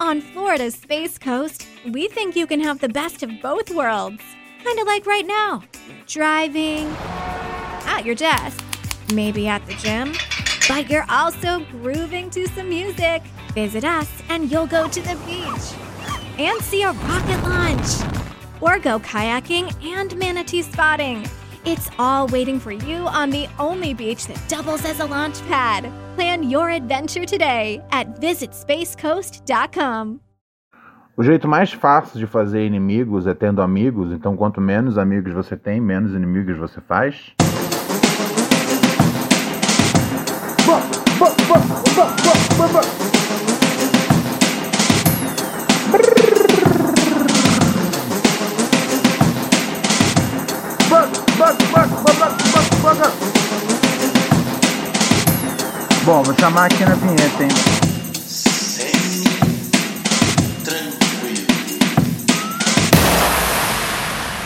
On Florida's Space Coast, we think you can have the best of both worlds. Kind of like right now driving, at your desk, maybe at the gym, but you're also grooving to some music. Visit us and you'll go to the beach and see a rocket launch or go kayaking and manatee spotting. It's all waiting for you on the only beach that doubles as a launch pad. Plan your adventure today at visitspacecoast.com. O jeito mais fácil de fazer inimigos é tendo amigos, então quanto menos amigos você tem, menos inimigos você faz. Bom, vou chamar aqui na vinheta, hein?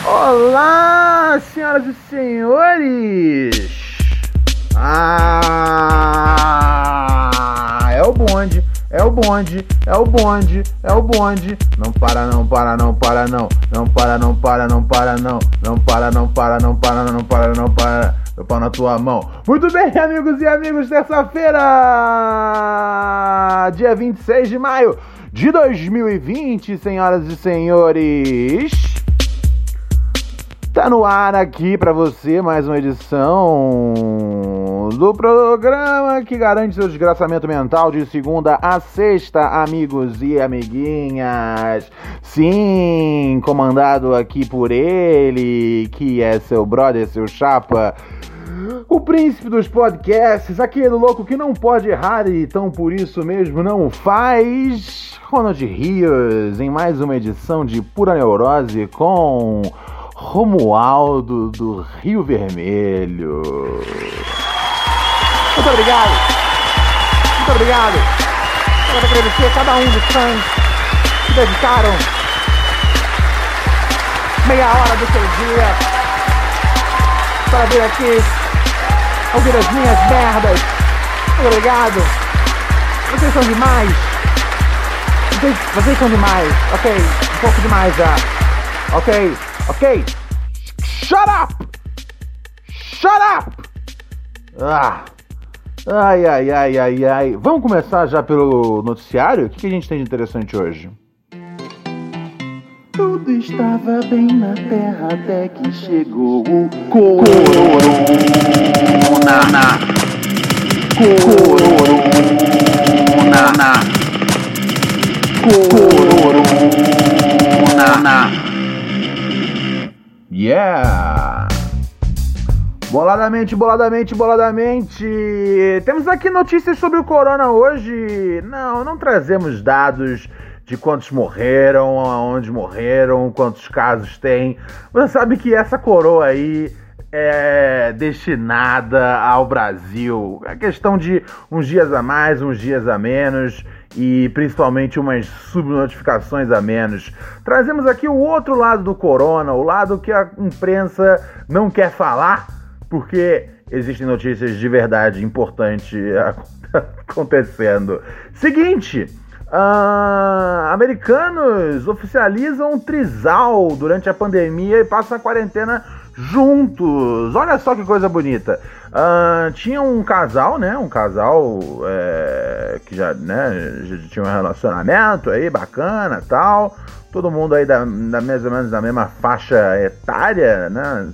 Olá, senhoras e senhores! Ah, é o bonde, é o bonde, é o bonde, é o bonde. Não para, não para, não para, não. Não para, não para, não para, não. Não para, não para, não para, não para, não para. Meu pau na tua mão. Muito bem, amigos e amigos, terça-feira, dia 26 de maio de 2020, senhoras e senhores. Tá no ar aqui para você mais uma edição do programa que garante seu desgraçamento mental de segunda a sexta, amigos e amiguinhas. Sim, comandado aqui por ele, que é seu brother, seu chapa. O príncipe dos podcasts, aquele louco que não pode errar e então por isso mesmo não faz. Ronald Rios, em mais uma edição de Pura Neurose com Romualdo do Rio Vermelho. Muito obrigado. Muito obrigado. Quero agradecer a cada um dos fãs que dedicaram meia hora do seu dia para vir aqui ouvir as minhas merdas. Muito obrigado. Vocês são demais. Vocês, vocês são demais. Ok, um pouco demais já. Ok, ok. Shut up! Shut up! Ah. Ai, ai, ai, ai, ai. Vamos começar já pelo noticiário? O que, que a gente tem de interessante hoje? Tudo estava bem na terra até que chegou o corona. Corona. Corona. Yeah! Boladamente, boladamente, boladamente. Temos aqui notícias sobre o corona hoje. Não, não trazemos dados de quantos morreram, aonde morreram, quantos casos tem. Você sabe que essa coroa aí é destinada ao Brasil. É questão de uns dias a mais, uns dias a menos e principalmente umas subnotificações a menos. Trazemos aqui o outro lado do corona, o lado que a imprensa não quer falar, porque existem notícias de verdade importantes acontecendo. Seguinte, ah, americanos oficializam um trisal durante a pandemia e passam a quarentena juntos. Olha só que coisa bonita. Ah, tinha um casal, né? Um casal é, que já, né, já tinha um relacionamento aí bacana tal. Todo mundo aí da, da mais ou menos da mesma faixa etária, né?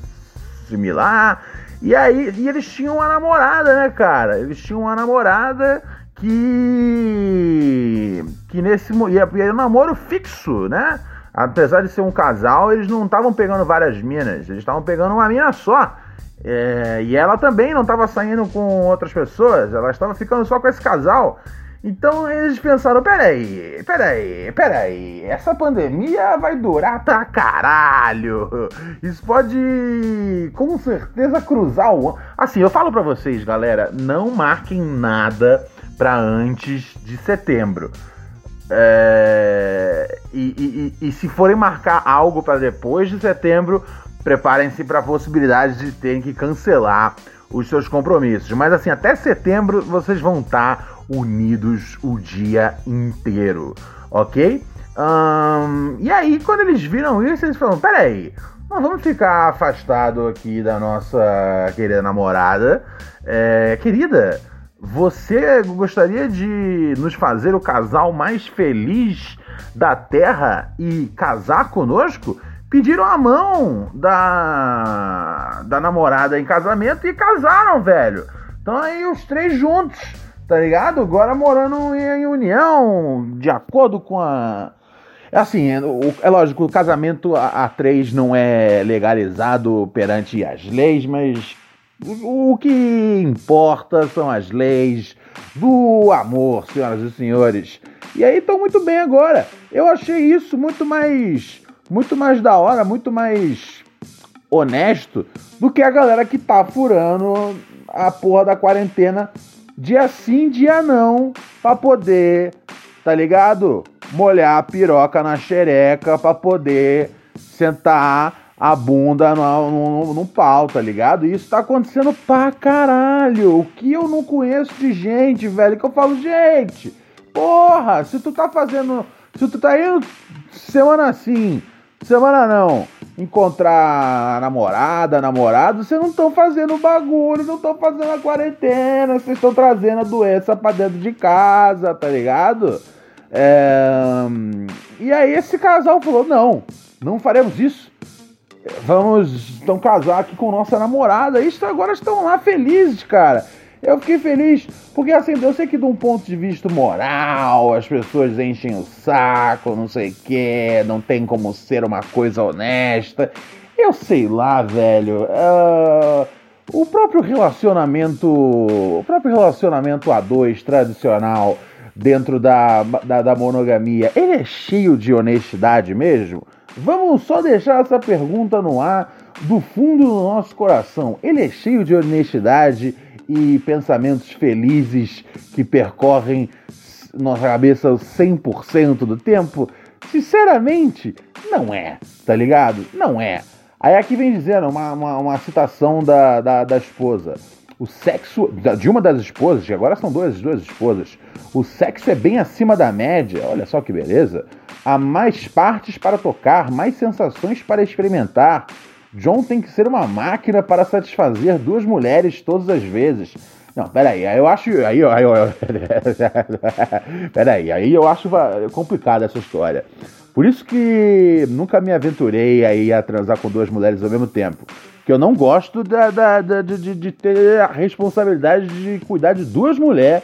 Similar. E aí, e eles tinham uma namorada, né, cara? Eles tinham uma namorada que que nesse e era um namoro fixo, né? Apesar de ser um casal, eles não estavam pegando várias minas, eles estavam pegando uma mina só. É, e ela também não estava saindo com outras pessoas, ela estava ficando só com esse casal. Então eles pensaram: peraí, peraí, peraí, essa pandemia vai durar pra caralho. Isso pode com certeza cruzar o. Assim, eu falo pra vocês, galera: não marquem nada para antes de setembro. É... E, e, e, e, se forem marcar algo para depois de setembro, preparem-se para a possibilidade de terem que cancelar os seus compromissos. Mas assim, até setembro vocês vão estar tá unidos o dia inteiro, ok? Um, e aí, quando eles viram isso, eles falaram: peraí, nós vamos ficar afastado aqui da nossa querida namorada. É, querida, você gostaria de nos fazer o casal mais feliz da Terra e casar conosco? Pediram a mão da, da namorada em casamento e casaram, velho. Então aí os três juntos, tá ligado? Agora morando em união, de acordo com a. É assim, é, é lógico, o casamento a, a três não é legalizado perante as leis, mas o que importa são as leis do amor, senhoras e senhores. E aí estão muito bem agora. Eu achei isso muito mais, muito mais da hora, muito mais honesto do que a galera que tá furando a porra da quarentena dia sim, dia não, pra poder, tá ligado? Molhar a piroca na xereca pra poder sentar a bunda no, no, no pau, tá ligado? E isso tá acontecendo pra caralho. O que eu não conheço de gente, velho, que eu falo, gente, porra, se tu tá fazendo. Se tu tá indo semana assim, semana não, encontrar namorada, namorado, vocês não estão fazendo bagulho, não estão fazendo a quarentena, vocês estão trazendo a doença pra dentro de casa, tá ligado? É... E aí esse casal falou: não, não faremos isso vamos então casar aqui com nossa namorada. Isso agora estão lá felizes, cara. Eu fiquei feliz porque assim, eu sei que de um ponto de vista moral, as pessoas enchem o saco, não sei o que, não tem como ser uma coisa honesta. Eu sei lá, velho. Uh, o próprio relacionamento, o próprio relacionamento a dois tradicional dentro da, da, da monogamia, ele é cheio de honestidade mesmo? Vamos só deixar essa pergunta no ar do fundo do nosso coração. Ele é cheio de honestidade e pensamentos felizes que percorrem nossa cabeça 100% do tempo? Sinceramente, não é, tá ligado? Não é. Aí aqui vem dizendo uma, uma, uma citação da, da, da esposa. O sexo. De uma das esposas, que agora são duas, duas esposas. O sexo é bem acima da média. Olha só que beleza. Há mais partes para tocar, mais sensações para experimentar. John tem que ser uma máquina para satisfazer duas mulheres todas as vezes. Não, peraí, aí eu acho. Aí, aí, aí, peraí, aí eu acho complicada essa história. Por isso que nunca me aventurei aí a transar com duas mulheres ao mesmo tempo. Que eu não gosto da, da, da de, de, ter a responsabilidade de cuidar de duas mulheres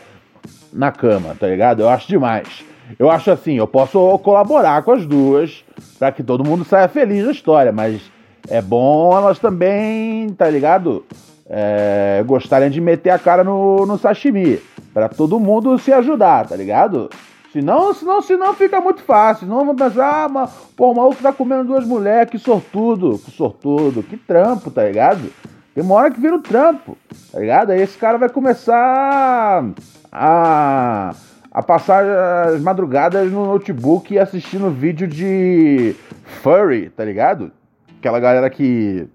na cama, tá ligado? Eu acho demais. Eu acho assim, eu posso colaborar com as duas para que todo mundo saia feliz da história, mas é bom elas também, tá ligado? É, gostarem de meter a cara no, no sashimi, para todo mundo se ajudar, tá ligado? Senão, senão, senão fica muito fácil. Senão vão pensar, ah, mas, pô, o maluco tá comendo duas mulheres, que sortudo, que sortudo, que trampo, tá ligado? Tem uma hora que vira um trampo, tá ligado? Aí esse cara vai começar a a passar as madrugadas no notebook assistindo vídeo de furry, tá ligado? Aquela galera que,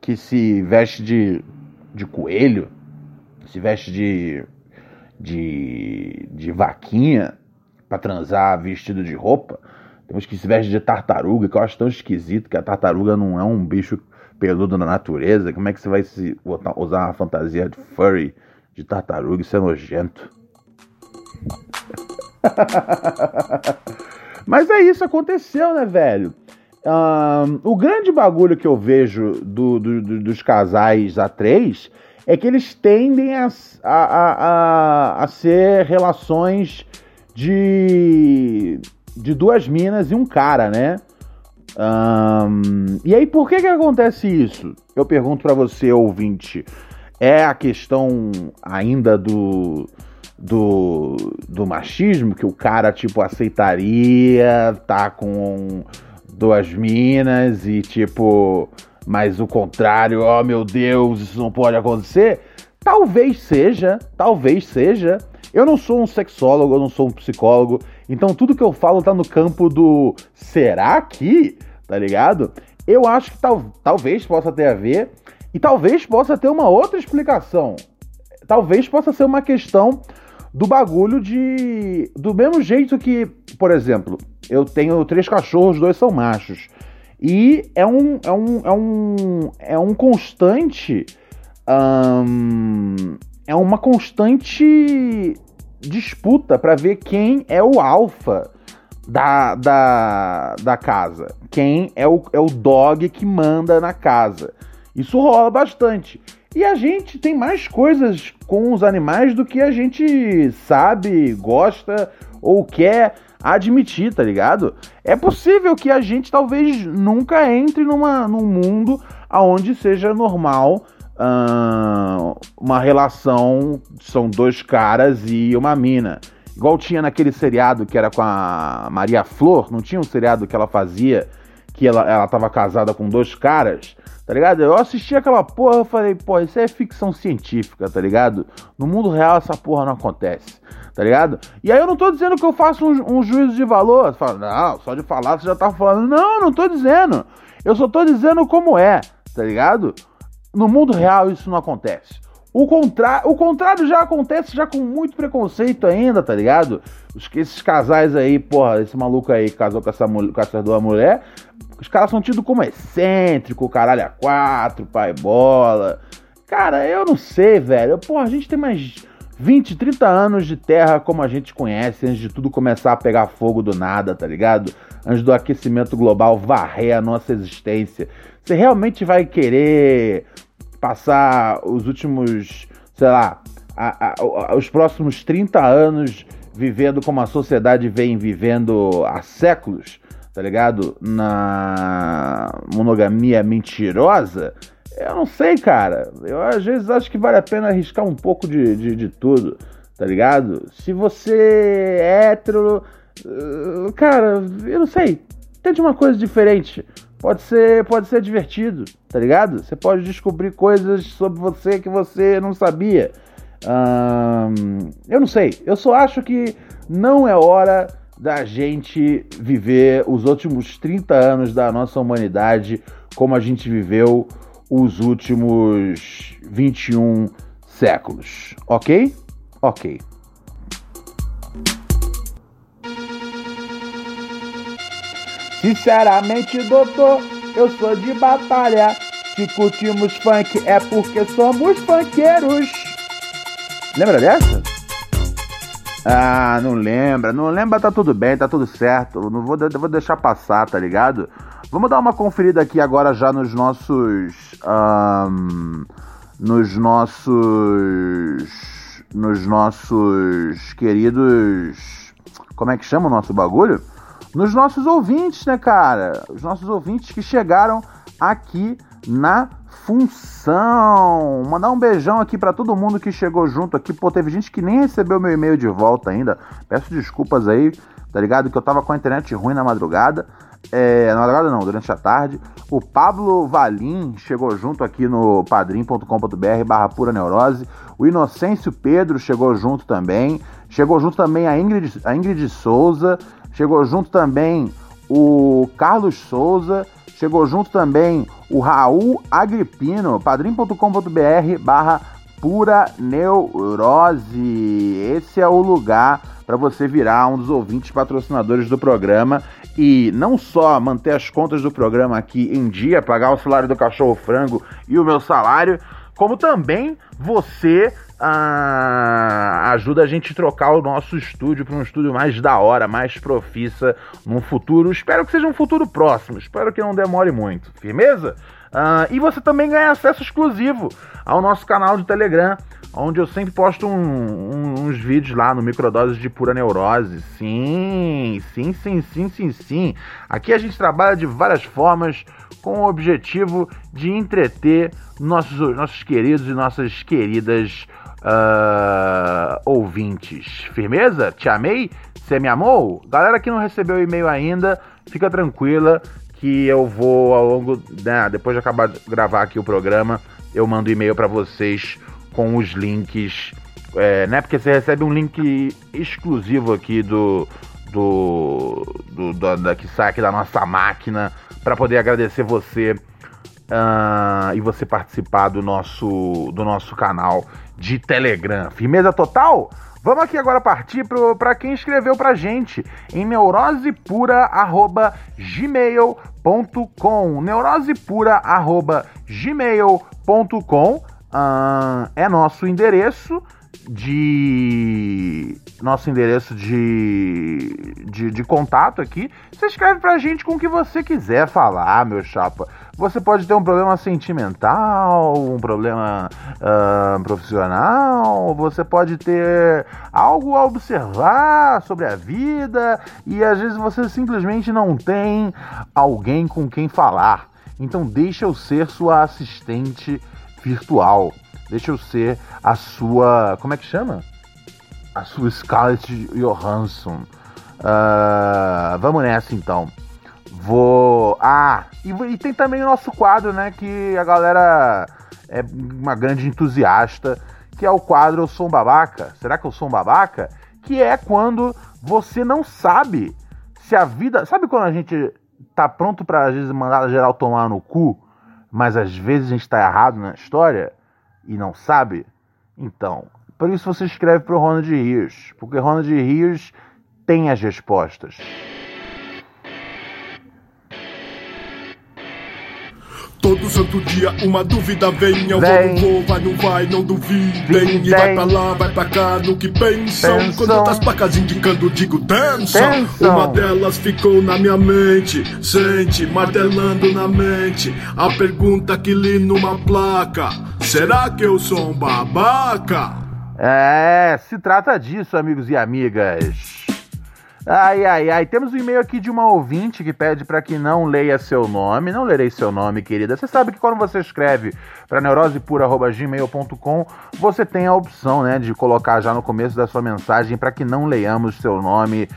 que se veste de, de coelho, se veste de, de, de vaquinha para transar vestido de roupa. Tem uns que se vestem de tartaruga, que eu acho tão esquisito que a tartaruga não é um bicho peludo na natureza. Como é que você vai se usar uma fantasia de furry de tartaruga? Isso é nojento. Mas é isso, aconteceu, né, velho? O grande bagulho que eu vejo do, do, do, dos casais a três é que eles tendem a, a, a, a ser relações de, de duas minas e um cara, né? Um, e aí, por que que acontece isso? Eu pergunto para você, ouvinte. É a questão ainda do, do, do machismo, que o cara, tipo, aceitaria tá com duas minas e, tipo, mas o contrário, oh meu Deus, isso não pode acontecer. Talvez seja, talvez seja. Eu não sou um sexólogo, eu não sou um psicólogo, então tudo que eu falo tá no campo do será que, tá ligado? eu acho que tal, talvez possa ter a ver e talvez possa ter uma outra explicação. Talvez possa ser uma questão do bagulho de. Do mesmo jeito que, por exemplo, eu tenho três cachorros, dois são machos. E é um, é um, é um, é um constante. é uma constante disputa para ver quem é o alfa da, da, da casa. Quem é o, é o dog que manda na casa. Isso rola bastante. E a gente tem mais coisas com os animais do que a gente sabe, gosta ou quer admitir, tá ligado? É possível que a gente talvez nunca entre numa, num mundo onde seja normal uh, uma relação, são dois caras e uma mina. Igual tinha naquele seriado que era com a Maria Flor, não tinha um seriado que ela fazia que ela, ela tava casada com dois caras, tá ligado? Eu assisti aquela porra, eu falei, pô, isso é ficção científica, tá ligado? No mundo real essa porra não acontece, tá ligado? E aí eu não tô dizendo que eu faço um, um juízo de valor, fala, não, só de falar você já tá falando, não, não tô dizendo, eu só tô dizendo como é, tá ligado? No mundo real isso não acontece. O, contra... o contrário já acontece já com muito preconceito ainda, tá ligado? Os, esses casais aí, porra, esse maluco aí casou com essa, mulher, com essa duas mulher, os caras são tidos como excêntrico, caralho a quatro, pai bola. Cara, eu não sei, velho. Porra, a gente tem mais 20, 30 anos de terra como a gente conhece, antes de tudo começar a pegar fogo do nada, tá ligado? Antes do aquecimento global varrer a nossa existência. Você realmente vai querer passar os últimos, sei lá, a, a, a, os próximos 30 anos vivendo como a sociedade vem vivendo há séculos, tá ligado? Na monogamia mentirosa, eu não sei, cara. Eu às vezes acho que vale a pena arriscar um pouco de, de, de tudo, tá ligado? Se você é hétero, uh, cara, eu não sei. Tente uma coisa diferente pode ser, pode ser divertido, tá ligado? Você pode descobrir coisas sobre você que você não sabia. Hum, eu não sei, eu só acho que não é hora da gente viver os últimos 30 anos da nossa humanidade como a gente viveu os últimos 21 séculos, ok? Ok. Sinceramente, doutor, eu sou de batalha. Se curtimos funk é porque somos funkeiros. Lembra dessa? Ah, não lembra. Não lembra, tá tudo bem, tá tudo certo. Não vou, vou deixar passar, tá ligado? Vamos dar uma conferida aqui agora já nos nossos. Um, nos nossos. Nos nossos queridos. Como é que chama o nosso bagulho? nos nossos ouvintes, né, cara? Os nossos ouvintes que chegaram aqui na função. Mandar um beijão aqui para todo mundo que chegou junto aqui. Pô, teve gente que nem recebeu meu e-mail de volta ainda. Peço desculpas aí, tá ligado? Que eu tava com a internet ruim na madrugada. É, na madrugada não, durante a tarde. O Pablo Valim chegou junto aqui no padrim.com.br barra pura neurose. O Inocêncio Pedro chegou junto também. Chegou junto também a Ingrid, a Ingrid Souza. Chegou junto também o Carlos Souza. Chegou junto também o Raul Agripino, padrim.com.br barra pura neurose. Esse é o lugar para você virar um dos ouvintes patrocinadores do programa e não só manter as contas do programa aqui em dia, pagar o salário do cachorro frango e o meu salário, como também você ah, ajuda a gente a trocar o nosso estúdio para um estúdio mais da hora, mais profissa num futuro. Espero que seja um futuro próximo, espero que não demore muito. Firmeza? Ah, e você também ganha acesso exclusivo ao nosso canal de Telegram, onde eu sempre posto um, um, uns vídeos lá no Microdoses de Pura Neurose. Sim, sim, sim, sim, sim, sim. Aqui a gente trabalha de várias formas com o objetivo de entreter nossos, nossos queridos e nossas queridas uh, ouvintes. Firmeza? Te amei? Você me amou? Galera que não recebeu e-mail ainda, fica tranquila que eu vou ao longo, né, depois de acabar de gravar aqui o programa, eu mando e-mail para vocês com os links, é, né? Porque você recebe um link exclusivo aqui do do, do, do da, que sai aqui da nossa máquina para poder agradecer você uh, e você participar do nosso, do nosso canal de Telegram. Firmeza total? Vamos aqui agora partir para quem escreveu pra gente em neurosepura.gmail.com neurosepura.gmail.com uh, é nosso endereço de nosso endereço de, de, de, contato aqui. Você escreve pra gente com o que você quiser falar, meu chapa. Você pode ter um problema sentimental, um problema uh, profissional, você pode ter algo a observar sobre a vida e às vezes você simplesmente não tem alguém com quem falar. Então deixa eu ser sua assistente virtual. Deixa eu ser a sua. Como é que chama? A sua Scarlett Johansson. Uh, vamos nessa então. Vou. Ah, e, e, tem também o nosso quadro, né? Que a galera é uma grande entusiasta. Que é o quadro Eu Sou um Babaca. Será que eu sou um babaca? Que é quando você não sabe se a vida. Sabe quando a gente tá pronto pra às vezes mandar geral tomar no cu, mas às vezes a gente tá errado na história? e não sabe? Então, por isso você escreve para o Ronald Rios, porque Ronald Rios tem as respostas. Todo santo dia uma dúvida vem. Eu vem. vou, vou, vai, não vai, não duvidem. E vai pra lá, vai pra cá, no que pensam. pensam. Quando outras placas indicando, digo dança. Uma delas ficou na minha mente. Sente, martelando na mente. A pergunta que li numa placa: Será que eu sou um babaca? É, se trata disso, amigos e amigas. Ai, ai, ai. Temos um e-mail aqui de uma ouvinte que pede para que não leia seu nome. Não lerei seu nome, querida. Você sabe que quando você escreve para neurosepura.gmail.com, você tem a opção, né, de colocar já no começo da sua mensagem para que não leiamos seu nome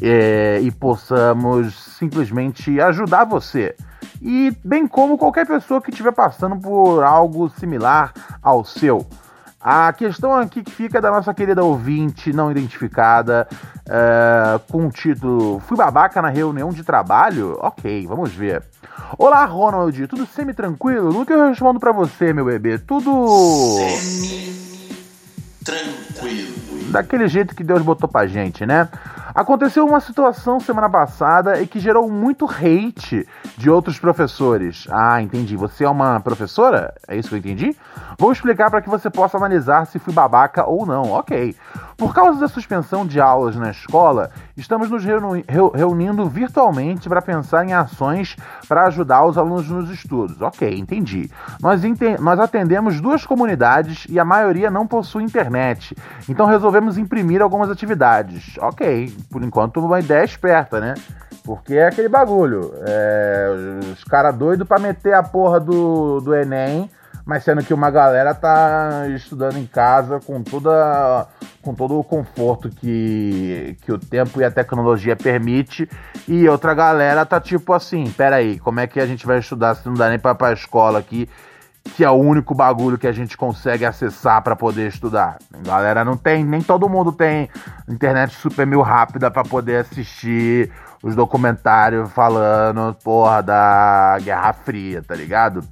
é, e possamos simplesmente ajudar você. E bem como qualquer pessoa que estiver passando por algo similar ao seu. A questão aqui que fica da nossa querida ouvinte não identificada, é, com o título Fui babaca na reunião de trabalho? Ok, vamos ver. Olá, Ronald, tudo semi-tranquilo? No que eu respondo para você, meu bebê? Tudo. Semi-tranquilo. Daquele jeito que Deus botou pra gente, né? Aconteceu uma situação semana passada e que gerou muito hate de outros professores. Ah, entendi. Você é uma professora? É isso que eu entendi? Vou explicar para que você possa analisar se fui babaca ou não. Ok. Por causa da suspensão de aulas na escola, estamos nos reuni reunindo virtualmente para pensar em ações para ajudar os alunos nos estudos. Ok, entendi. Nós, nós atendemos duas comunidades e a maioria não possui internet, então resolvemos imprimir algumas atividades. Ok, por enquanto uma ideia esperta, né? Porque é aquele bagulho. É, os caras doidos para meter a porra do, do Enem mas sendo que uma galera tá estudando em casa com toda com todo o conforto que, que o tempo e a tecnologia permite e outra galera tá tipo assim, pera aí, como é que a gente vai estudar se não dá nem para pra escola aqui, que é o único bagulho que a gente consegue acessar para poder estudar. galera não tem, nem todo mundo tem internet super mil rápida para poder assistir os documentários falando, porra, da Guerra Fria, tá ligado?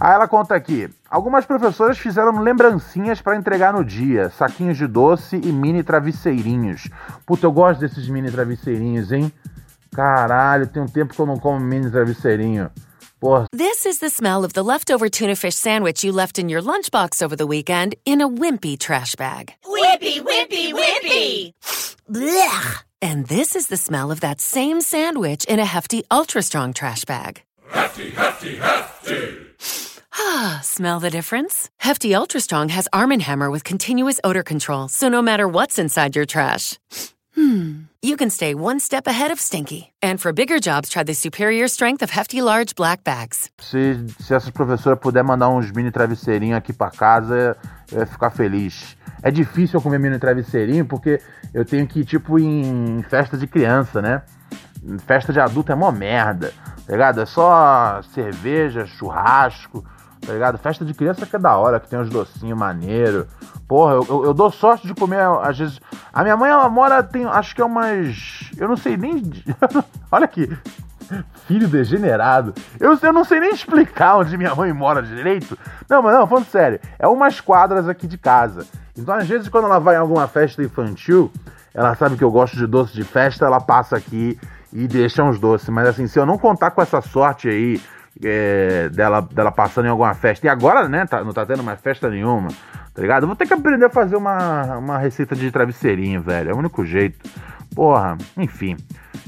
Aí ela conta aqui: algumas professoras fizeram lembrancinhas para entregar no dia, saquinhos de doce e mini travesseirinhos. Puta, eu gosto desses mini travesseirinhos, hein? Caralho, tem um tempo que eu não como mini travesseirinho. Porra. This is the smell of the leftover tuna fish sandwich you left in your lunchbox over the weekend in a wimpy trash bag. Wimpy, wimpy, wimpy! Blech! And this is the smell of that same sandwich in a hefty, ultra strong trash bag. Hefty, hefty, hefty! Smell the difference? Hefty Ultra Strong has Arm & Hammer with continuous odor control, so no matter what's inside your trash, hmm, you can stay one step ahead of stinky. And for bigger jobs, try the superior strength of Hefty Large Black Bags. Se, se essa professora puder mandar uns mini travesseirinhos aqui para casa, eu ia ficar feliz. É difícil eu comer mini travesseirinho porque eu tenho que ir, tipo, em festa de criança, né? Festa de adulto é mó merda, tá ligado? É só cerveja, churrasco, tá ligado? Festa de criança que é da hora, que tem uns docinhos maneiro. Porra, eu, eu, eu, dou sorte de comer, às vezes, A minha mãe, ela mora, tem, acho que é umas. Eu não sei nem. Olha aqui. Filho degenerado. Eu, eu não sei nem explicar onde minha mãe mora direito. Não, mas não, falando sério. É umas quadras aqui de casa. Então, às vezes, quando ela vai em alguma festa infantil, ela sabe que eu gosto de doce de festa, ela passa aqui e deixa uns doces. Mas assim, se eu não contar com essa sorte aí é, dela, dela passando em alguma festa, e agora, né, tá, não tá tendo mais festa nenhuma, tá ligado? Vou ter que aprender a fazer uma, uma receita de travesseirinho, velho. É o único jeito. Porra, enfim.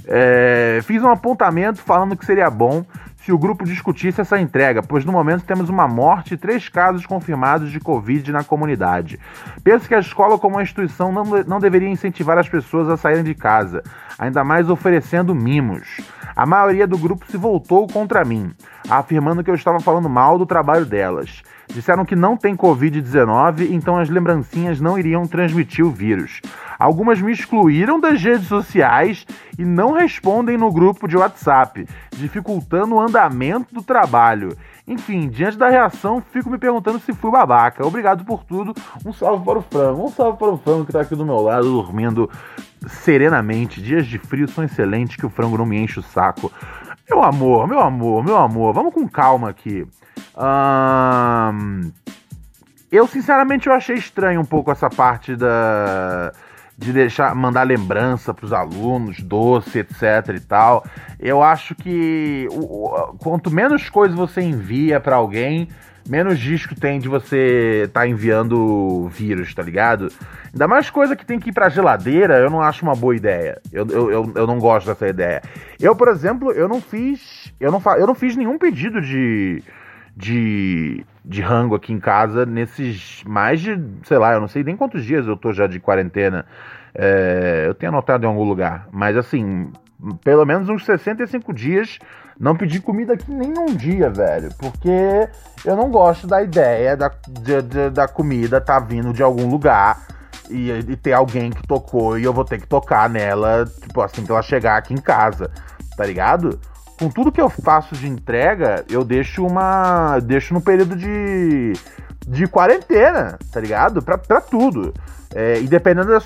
É, fiz um apontamento falando que seria bom se o grupo discutisse essa entrega, pois no momento temos uma morte e três casos confirmados de Covid na comunidade. Penso que a escola, como uma instituição, não, não deveria incentivar as pessoas a saírem de casa, ainda mais oferecendo mimos. A maioria do grupo se voltou contra mim, afirmando que eu estava falando mal do trabalho delas. Disseram que não tem Covid-19, então as lembrancinhas não iriam transmitir o vírus. Algumas me excluíram das redes sociais e não respondem no grupo de WhatsApp, dificultando o andamento do trabalho. Enfim, diante da reação, fico me perguntando se fui babaca. Obrigado por tudo. Um salve para o frango. Um salve para o frango que está aqui do meu lado, dormindo serenamente. Dias de frio são excelentes, que o frango não me enche o saco. Meu amor, meu amor, meu amor, vamos com calma aqui. eu, sinceramente, eu achei estranho um pouco essa parte da de deixar mandar lembrança para os alunos, doce, etc e tal. Eu acho que o, o, quanto menos coisa você envia para alguém, menos disco tem de você tá enviando vírus, tá ligado? Ainda mais coisa que tem que ir pra geladeira, eu não acho uma boa ideia. Eu, eu, eu, eu não gosto dessa ideia. Eu, por exemplo, eu não fiz. Eu não, fa, eu não fiz nenhum pedido de. De, de rango aqui em casa nesses mais de, sei lá, eu não sei nem quantos dias eu tô já de quarentena. É, eu tenho anotado em algum lugar, mas assim, pelo menos uns 65 dias não pedi comida aqui nem num dia, velho. Porque eu não gosto da ideia da, de, de, da comida tá vindo de algum lugar e, e, ter alguém que tocou e eu vou ter que tocar nela, tipo, assim que ela chegar aqui em casa, tá ligado? Com tudo que eu faço de entrega, eu deixo uma. deixo no período de. de quarentena, tá ligado? Pra, pra tudo. É, e dependendo, da,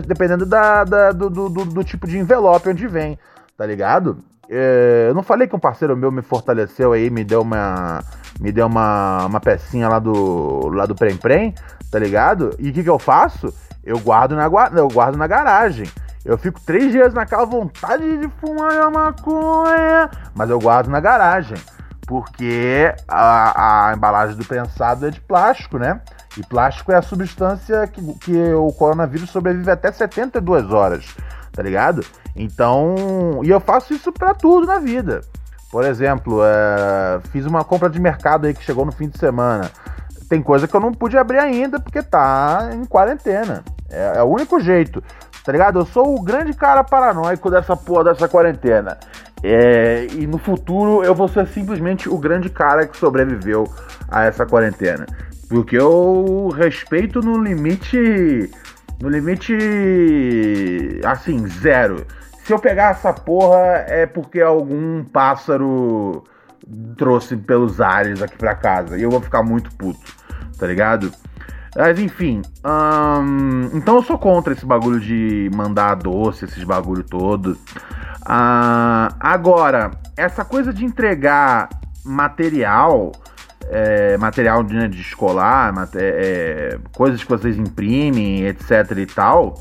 dependendo da, da do, do, do, tipo de envelope onde vem, tá ligado? É, eu não falei que um parceiro meu me fortaleceu aí, me deu uma. Me deu uma, uma pecinha lá do. lá do Prem Prem, tá ligado? E o que, que eu faço? Eu guardo na, eu guardo na garagem. Eu fico três dias naquela vontade de fumar a maconha, mas eu guardo na garagem. Porque a, a embalagem do prensado é de plástico, né? E plástico é a substância que, que o coronavírus sobrevive até 72 horas, tá ligado? Então, e eu faço isso para tudo na vida. Por exemplo, é, fiz uma compra de mercado aí que chegou no fim de semana. Tem coisa que eu não pude abrir ainda porque tá em quarentena. É, é o único jeito, tá ligado? Eu sou o grande cara paranoico dessa porra dessa quarentena. É, e no futuro eu vou ser simplesmente o grande cara que sobreviveu a essa quarentena. Porque eu respeito no limite. No limite. Assim, zero. Se eu pegar essa porra é porque algum pássaro trouxe pelos ares aqui pra casa. E eu vou ficar muito puto, tá ligado? Mas enfim. Hum, então eu sou contra esse bagulho de mandar doce, esses bagulho todos. Uh, agora, essa coisa de entregar material é, material de, né, de escolar, é, coisas que vocês imprimem, etc e tal,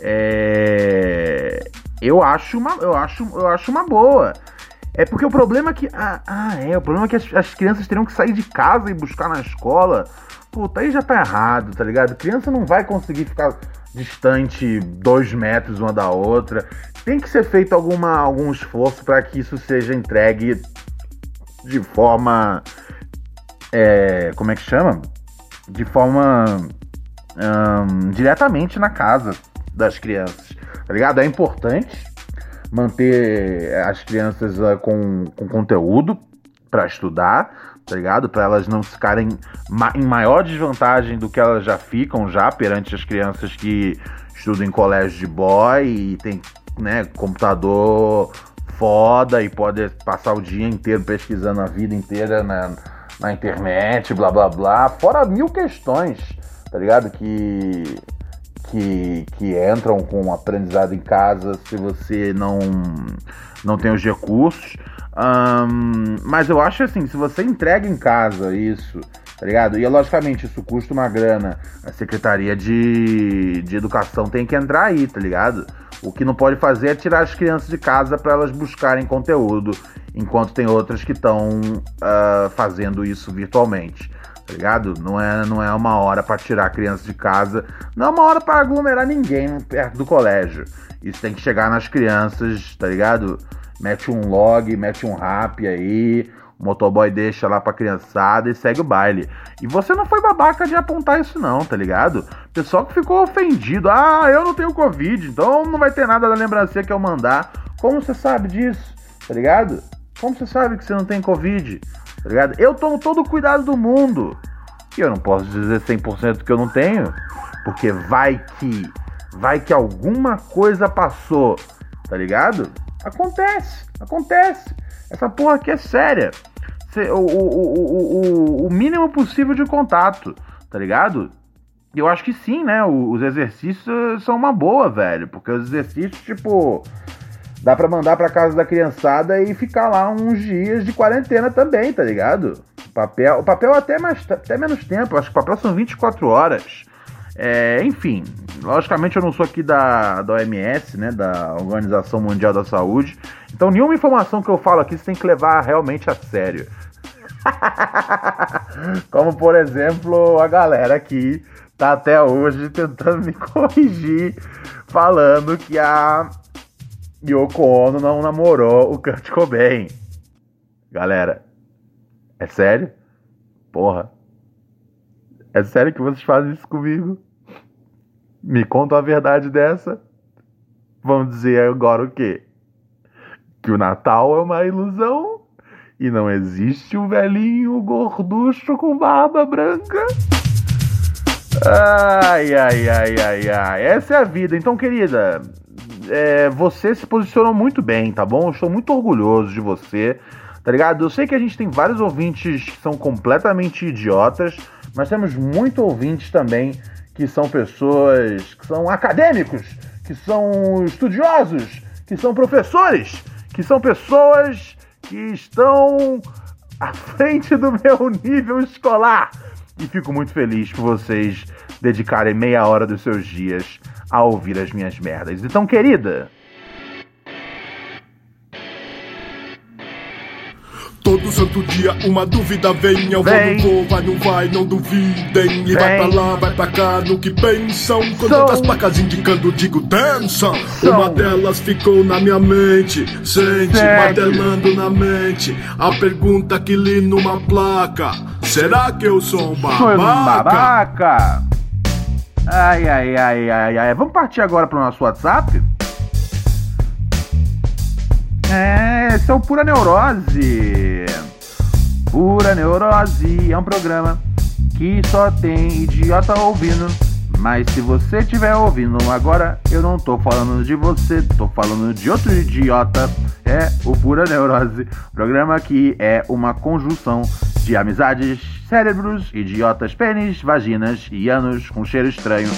é, eu acho uma, eu acho, eu acho uma boa. É porque o problema é que. Ah, ah é. O problema é que as, as, crianças teriam que sair de casa e buscar na escola. Puta, aí já tá errado, tá ligado? Criança não vai conseguir ficar distante dois metros uma da outra. Tem que ser feito alguma, algum esforço para que isso seja entregue de forma é, como é que chama? De forma diretamente na casa das crianças, tá ligado? É importante manter as crianças uh, com, com conteúdo para estudar, tá ligado? Para elas não ficarem ma em maior desvantagem do que elas já ficam já perante as crianças que estudam em colégio de boy e tem, né, computador foda e pode passar o dia inteiro pesquisando a vida inteira na, na internet, blá blá blá, fora mil questões, tá ligado? Que, que, que entram com aprendizado em casa se você não, não tem os recursos. Um, mas eu acho assim, se você entrega em casa isso, tá ligado? E logicamente isso custa uma grana. A Secretaria de, de Educação tem que entrar aí, tá ligado? O que não pode fazer é tirar as crianças de casa para elas buscarem conteúdo, enquanto tem outras que estão uh, ah, fazendo isso virtualmente tá ligado? Não é, não é uma hora para tirar a criança de casa, não é uma hora para aglomerar ninguém perto do colégio. Isso tem que chegar nas crianças, tá ligado? Mete um log, mete um rap aí, o motoboy deixa lá pra criançada e segue o baile. E você não foi babaca de apontar isso não, tá ligado? Pessoal que ficou ofendido, ah, eu não tenho Covid, então não vai ter nada da lembrança que eu mandar. Como você sabe disso, tá ligado? Como você sabe que você não tem Covid? tá ligado? Eu tomo todo o cuidado do mundo. E eu não posso dizer 100% que eu não tenho, porque vai que vai que alguma coisa passou, tá ligado? Acontece, acontece. Essa porra aqui é séria. O, o, o, o, mínimo possível de contato, tá ligado? Eu acho que sim, né? Os exercícios são uma boa, velho. Porque os exercícios, tipo, Dá pra mandar pra casa da criançada e ficar lá uns dias de quarentena também, tá ligado? O papel, o papel até, mais, até menos tempo, acho que o papel são 24 horas. É, enfim, logicamente eu não sou aqui da, da OMS, né, da Organização Mundial da Saúde, então nenhuma informação que eu falo aqui você tem que levar realmente a sério. Como por exemplo a galera aqui tá até hoje tentando me corrigir, falando que a Yoko Ono não namorou o Kurt Cobain. Galera, é sério? Porra. É sério que vocês fazem isso comigo? Me conta a verdade dessa. Vamos dizer agora o quê? Que o Natal é uma ilusão e não existe um velhinho gorducho com barba branca? Ai, ai, ai, ai, ai. Essa é a vida. Então, querida, é, você se posicionou muito bem, tá bom? Eu estou muito orgulhoso de você, tá ligado? Eu sei que a gente tem vários ouvintes que são completamente idiotas, mas temos muitos ouvintes também que são pessoas que são acadêmicos, que são estudiosos, que são professores, que são pessoas que estão à frente do meu nível escolar. E fico muito feliz por vocês dedicarem meia hora dos seus dias a ouvir as minhas merdas. Então, querida. Todo santo dia uma dúvida vem, eu vem. vou, não vou, vai, não vai, não duvidem. E vem. vai pra lá, vai pra cá, no que pensam. Com tantas placas indicando, digo, dançam. Uma delas ficou na minha mente, sente, martelando na mente. A pergunta que li numa placa: Será que eu sou um babaca? Ai, ai, ai, ai, ai. Vamos partir agora para o nosso WhatsApp? É, é o Pura Neurose. Pura Neurose é um programa que só tem idiota ouvindo. Mas se você estiver ouvindo agora, eu não tô falando de você, tô falando de outro idiota. É o Pura Neurose, programa que é uma conjunção de amizades cérebros, idiotas pênis, vaginas e anos com cheiro estranho.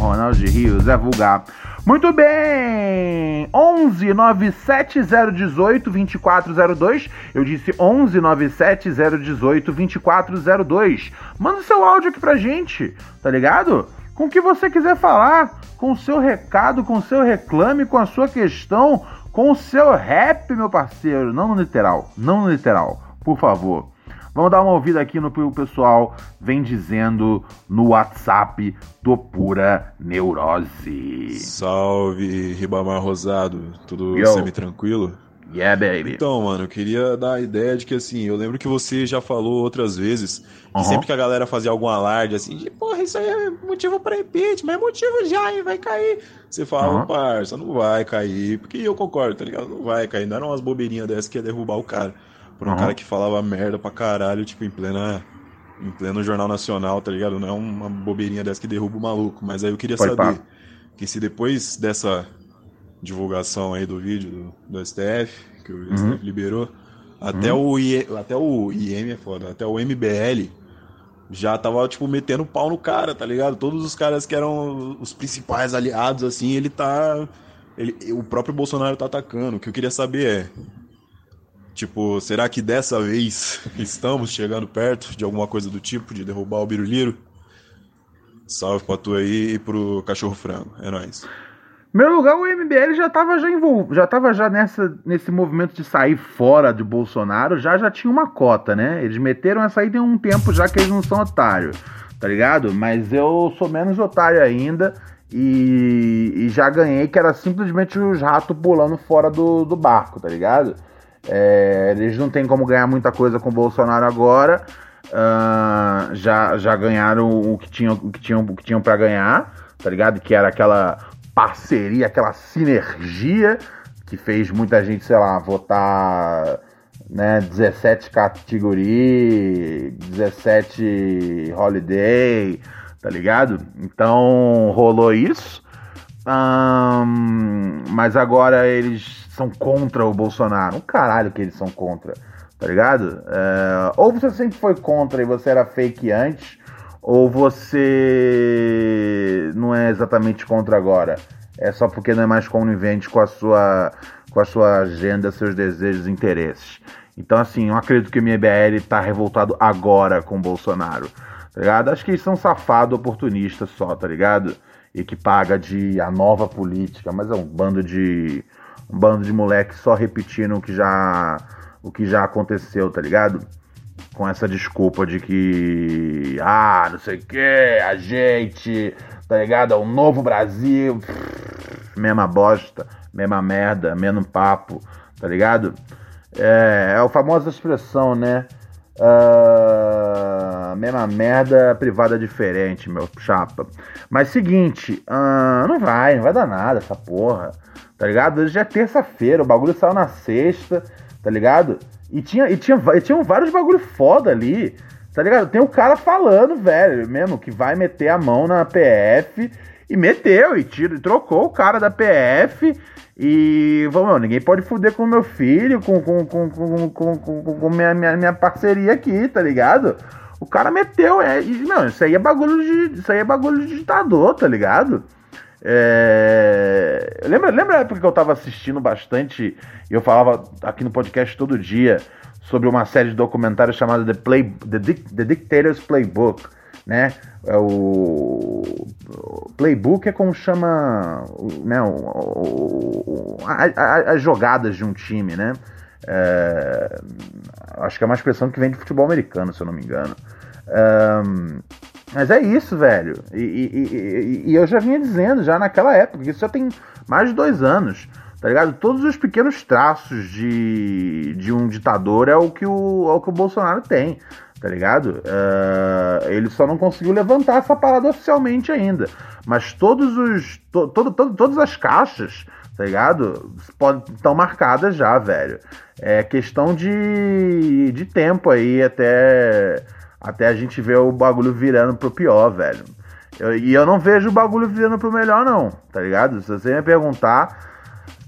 Ronald Rios é vulgar. Muito bem! 11 97 018 2402. Eu disse 11 97 018 2402. Manda seu áudio aqui pra gente, tá ligado? com o que você quiser falar, com o seu recado, com o seu reclame, com a sua questão, com o seu rap, meu parceiro. Não no literal, não no literal, por favor. Vamos dar uma ouvida aqui no que o pessoal vem dizendo no WhatsApp do Pura Neurose. Salve, Ribamar Rosado. Tudo semi-tranquilo? Yeah, baby. Então, mano, eu queria dar a ideia de que, assim, eu lembro que você já falou outras vezes que uhum. sempre que a galera fazia algum alarde, assim, de, porra, isso aí é motivo pra impeachment, é motivo já, hein, vai cair. Você fala, uhum. parça, não vai cair, porque eu concordo, tá ligado? Não vai cair, não eram umas bobeirinhas dessas que ia derrubar o cara. Por um uhum. cara que falava merda pra caralho, tipo, em plena... Em pleno Jornal Nacional, tá ligado? Não é uma bobeirinha dessa que derruba o maluco. Mas aí eu queria Pode saber que se depois dessa divulgação aí do vídeo do, do STF, que o uhum. STF liberou, Até, hum. o, I, até o IM é foda, até o MBL já tava, tipo, metendo pau no cara, tá ligado? Todos os caras que eram os principais aliados, assim, ele tá. Ele, o próprio Bolsonaro tá atacando. O que eu queria saber é. Tipo, será que dessa vez estamos chegando perto de alguma coisa do tipo, de derrubar o Biruliro? Salve pra tu aí e pro cachorro frango. É nóis. Primeiro lugar, o MBL já estava já envolvido, já tava já nessa, nesse movimento de sair fora de Bolsonaro, já já tinha uma cota, né? Eles meteram essa aí tem um tempo já que eles não são otários, tá ligado? Mas eu sou menos otário ainda e, e já ganhei que era simplesmente os ratos pulando fora do, do barco, tá ligado? É, eles não tem como ganhar muita coisa com o Bolsonaro agora, uh, já, já ganharam o que tinham, o que tinham, o que tinham para ganhar, tá ligado? Que era aquela parceria, aquela sinergia que fez muita gente, sei lá, votar né, 17 categoria, 17 holiday, tá ligado? Então rolou isso. Mas agora eles são contra o Bolsonaro. Um caralho que eles são contra, tá ligado? Uh, ou você sempre foi contra e você era fake antes, ou você não é exatamente contra agora? É só porque não é mais conivente com a sua, com a sua agenda, seus desejos e interesses. Então, assim, eu acredito que o MBL tá revoltado agora com o Bolsonaro, tá ligado? Acho que eles são safado oportunista só, tá ligado? E que paga de a nova política, mas é um bando de. um bando de moleque só repetindo o que já. o que já aconteceu, tá ligado? Com essa desculpa de que, ah, não sei o que, a gente, tá ligado? É o novo Brasil, mesma bosta, mesma merda, mesmo papo, tá ligado? É, é a famosa expressão, né? Uh, mesma merda, privada diferente, meu chapa. Mas seguinte, uh, não vai, não vai dar nada essa porra, tá ligado? Hoje já é terça-feira, o bagulho saiu na sexta, tá ligado? E tinha, e tinha, e tinha vários bagulho foda ali, tá ligado? Tem um cara falando, velho, mesmo, que vai meter a mão na PF e meteu e tiro, e trocou o cara da PF e, vamos, ninguém pode fuder com meu filho, com, com, com, com, com, com, com minha, minha, minha parceria aqui, tá ligado? O cara meteu, é, e, não, isso aí é bagulho de, isso aí é bagulho de ditador, tá ligado? É... Lembra, lembra a época que eu tava assistindo bastante e eu falava aqui no podcast todo dia sobre uma série de documentários chamada The, Play, The, The Dictator's Playbook, né? É o, o Playbook é como chama né, o, o, as jogadas de um time, né? É, acho que é uma expressão que vem de futebol americano, se eu não me engano. Mas é isso, velho. E, e, e, e, eu já vinha dizendo, já naquela época, isso já tem mais de dois anos, tá ligado? Todos os pequenos traços de, de um ditador é o que o, é o, que o Bolsonaro tem, tá ligado? Uh, ele só não conseguiu levantar essa parada oficialmente ainda. Mas todos os. To, todo, todo, todas as caixas, tá ligado? Estão marcadas já, velho. É questão de, de tempo aí até até a gente ver o bagulho virando pro pior, velho. Eu, e eu não vejo o bagulho virando pro melhor, não, tá ligado? Se você me perguntar,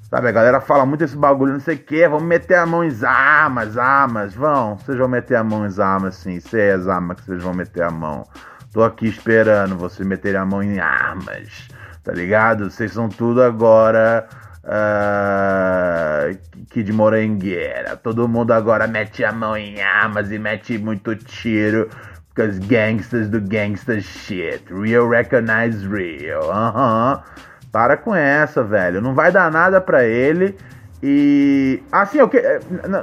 sabe, a galera fala muito esse bagulho, não sei o que, vamos meter a mão em armas, armas, vão, vocês vão meter a mão em armas, sim, sei as armas que vocês vão meter a mão. Tô aqui esperando vocês meterem a mão em armas, tá ligado? Vocês são tudo agora uh, Kid Morangueira. Todo mundo agora mete a mão em armas e mete muito tiro. Because gangsters do gangster shit. Real recognize real. Aham. Para com essa, velho. Não vai dar nada pra ele. E. Assim, eu que,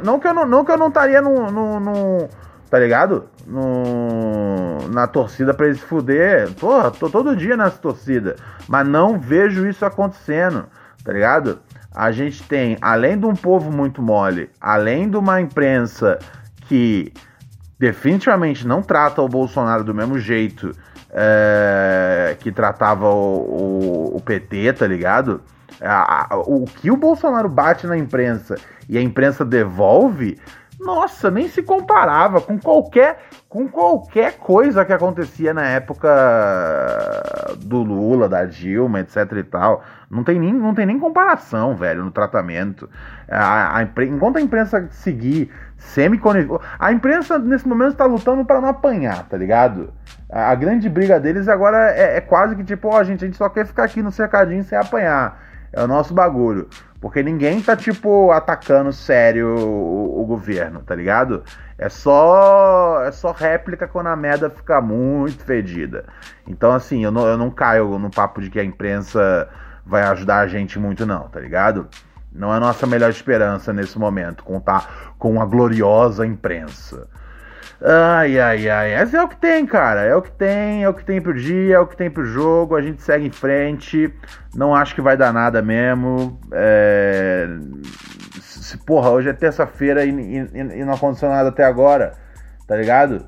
não, que eu não, não que eu não estaria no. Tá ligado? No, na torcida pra ele se fuder. Porra, tô todo dia nessa torcida. Mas não vejo isso acontecendo tá ligado? A gente tem, além de um povo muito mole, além de uma imprensa que definitivamente não trata o Bolsonaro do mesmo jeito é, que tratava o, o, o, PT, tá ligado? A, a, o que o Bolsonaro bate na imprensa e a imprensa devolve nossa, nem se comparava com qualquer com qualquer coisa que acontecia na época do Lula, da Dilma, etc e tal. Não tem nem, não tem nem comparação, velho, no tratamento. A, a, enquanto a imprensa seguir semi A imprensa, nesse momento, está lutando para não apanhar, tá ligado? A, a grande briga deles agora é, é quase que tipo, ó, oh, gente, a gente só quer ficar aqui no cercadinho sem apanhar. É o nosso bagulho. Porque ninguém tá, tipo, atacando sério o, o, governo, tá ligado? É só é só réplica quando a merda fica muito fedida. Então, assim, eu não, eu não caio no papo de que a imprensa vai ajudar a gente muito, não, tá ligado? Não é a nossa melhor esperança nesse momento, contar com uma gloriosa imprensa. Ai, ai, ai. Mas é o que tem, cara. É o que tem, é o que tem pro dia, é o que tem pro jogo. A gente segue em frente. Não acho que vai dar nada mesmo. É... Se, porra, hoje é terça-feira e, e, e, não aconteceu nada até agora. Tá ligado?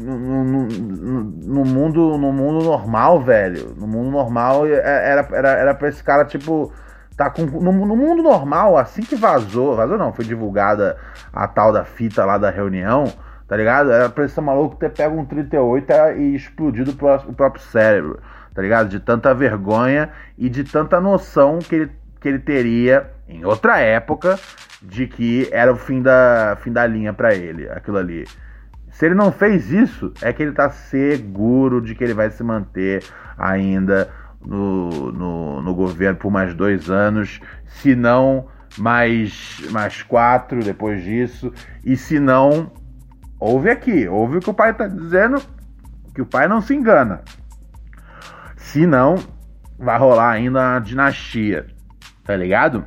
No, no, no, mundo, no mundo normal, velho. No mundo normal é, era, era, era pra esse cara, tipo. Tá com, no, no mundo normal, assim que vazou, vazou não, foi divulgada a tal da fita lá da reunião tá ligado? Era pra esse maluco ter pego um 38 e explodido o próprio cérebro, tá ligado? De tanta vergonha e de tanta noção que ele, que ele teria em outra época de que era o fim da, fim da linha para ele, aquilo ali. Se ele não fez isso, é que ele tá seguro de que ele vai se manter ainda no, no, no governo por mais dois anos, se não mais, mais quatro depois disso, e se não Ouve aqui, ouve o que o pai está dizendo, que o pai não se engana. Se não, vai rolar ainda uma dinastia, tá ligado?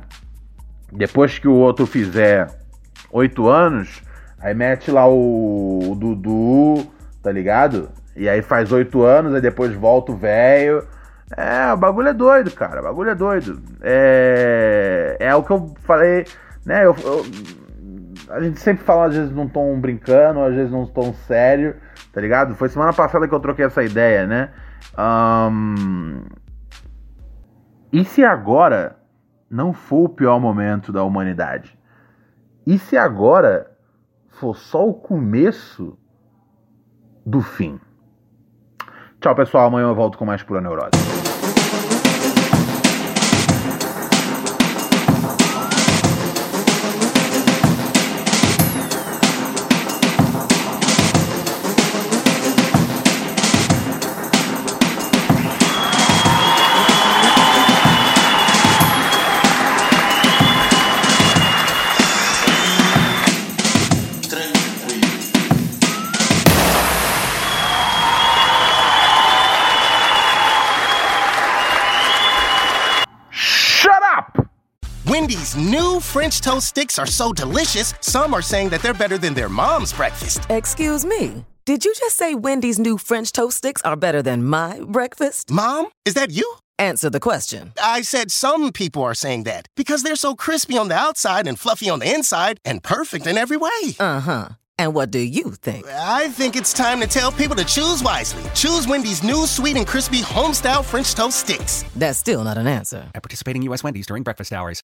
Depois que o outro fizer oito anos, aí mete lá o, o Dudu, tá ligado? E aí faz oito anos, aí depois volta o velho. É, o bagulho é doido, cara. O bagulho é doido. É, é o que eu falei, né? Eu, eu, a gente sempre fala, às vezes, num tom brincando, às vezes num tom sério, tá ligado? Foi semana passada que eu troquei essa ideia, né? Um... E se agora não for o pior momento da humanidade? E se agora for só o começo do fim? Tchau, pessoal. Amanhã eu volto com mais pura neurose. New French toast sticks are so delicious, some are saying that they're better than their mom's breakfast. Excuse me. Did you just say Wendy's new French toast sticks are better than my breakfast? Mom, is that you? Answer the question. I said some people are saying that because they're so crispy on the outside and fluffy on the inside and perfect in every way. Uh huh. And what do you think? I think it's time to tell people to choose wisely. Choose Wendy's new sweet and crispy homestyle French toast sticks. That's still not an answer. At participating U.S. Wendy's during breakfast hours.